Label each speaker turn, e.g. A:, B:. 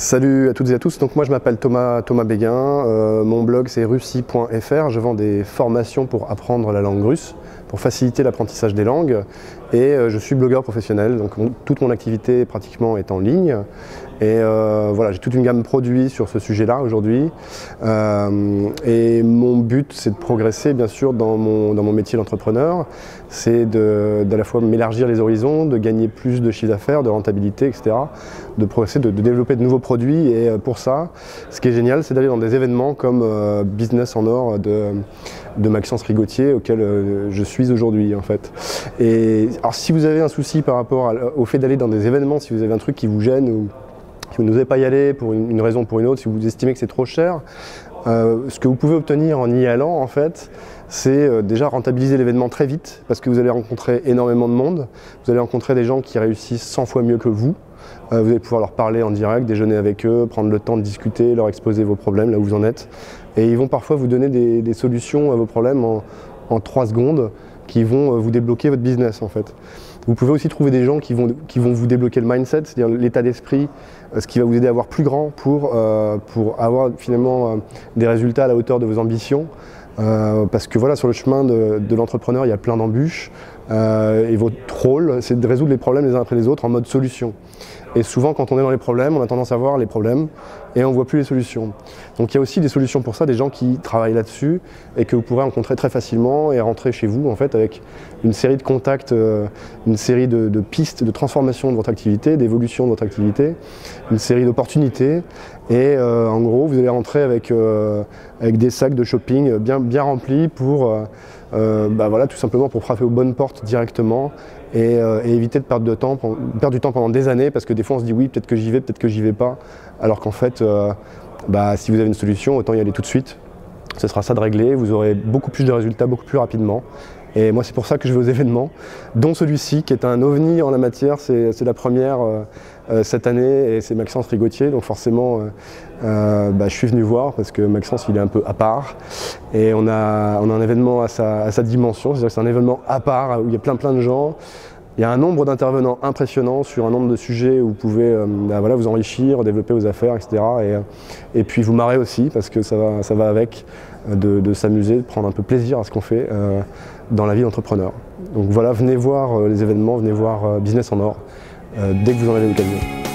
A: Salut à toutes et à tous, donc moi je m'appelle Thomas, Thomas Béguin, euh, mon blog c'est russie.fr, je vends des formations pour apprendre la langue russe, pour faciliter l'apprentissage des langues et euh, je suis blogueur professionnel, donc toute mon activité pratiquement est en ligne et euh, voilà, j'ai toute une gamme de produits sur ce sujet-là aujourd'hui. Euh, et mon but, c'est de progresser, bien sûr, dans mon, dans mon métier d'entrepreneur. C'est d'à la fois m'élargir les horizons, de gagner plus de chiffre d'affaires, de rentabilité, etc. De progresser, de, développer de nouveaux produits. Et pour ça, ce qui est génial, c'est d'aller dans des événements comme Business en Or de, de Maxence Rigotier, auquel je suis aujourd'hui, en fait. Et alors, si vous avez un souci par rapport au fait d'aller dans des événements, si vous avez un truc qui vous gêne ou si vous n'osez pas y aller pour une, raison ou pour une autre, si vous estimez que c'est trop cher, euh, ce que vous pouvez obtenir en y allant, en fait, c'est euh, déjà rentabiliser l'événement très vite, parce que vous allez rencontrer énormément de monde, vous allez rencontrer des gens qui réussissent 100 fois mieux que vous, euh, vous allez pouvoir leur parler en direct, déjeuner avec eux, prendre le temps de discuter, leur exposer vos problèmes, là où vous en êtes, et ils vont parfois vous donner des, solutions à vos problèmes en, en 3 secondes, qui vont vous débloquer votre business, en fait. Vous pouvez aussi trouver des gens qui vont, vous débloquer le mindset, c'est-à-dire l'état d'esprit, euh, ce qui va vous aider à voir plus grand pour, euh, avoir finalement euh, des résultats à la hauteur de vos ambitions. parce que voilà, sur le chemin de l'entrepreneur, il y a plein d'embûches. Et votre rôle, c'est de résoudre les problèmes les uns après les autres en mode solution. Et souvent, quand on est dans les problèmes, on a tendance à voir les problèmes et on ne voit plus les solutions. Donc il y a aussi des solutions pour ça, des gens qui travaillent là-dessus et que vous pourrez rencontrer très facilement et rentrer chez vous en fait avec une série de contacts, euh, une série de, pistes de transformation de votre activité, d'évolution de votre activité, une série d'opportunités. Et euh, en gros, vous allez rentrer avec, euh, avec des sacs de shopping bien, bien remplis pour, bah voilà, tout simplement pour frapper aux bonnes portes directement et, éviter de perdre du temps pendant des années parce que des fois on se dit oui, peut-être que j'y vais, peut-être que j'y vais pas, alors qu'en fait, euh, bah, si vous avez une solution, autant y aller tout de suite. Ce sera ça de régler, vous aurez beaucoup plus de résultats beaucoup plus rapidement. Et moi, c'est pour ça que je vais aux événements, dont celui-ci, qui est un ovni en la matière. C'est la première euh, euh, cette année et c'est Maxence Rigotier. Donc forcément, bah, je suis venu voir parce que Maxence, il est un peu à part. Et on a, on a un événement à sa, à sa dimension, c'est-à-dire que c'est un événement à part où il y a plein plein de gens. Il y a un nombre d'intervenants impressionnant sur un nombre de sujets où vous pouvez euh, bah, voilà, vous enrichir, développer vos affaires, etc. Euh, et, puis vous marrer aussi parce que ça va, ça va avec euh, de, s'amuser, de prendre un peu plaisir à ce qu'on fait dans la vie d'entrepreneur. Donc voilà, venez voir les événements, venez voir Business en Or dès que vous en avez l'occasion.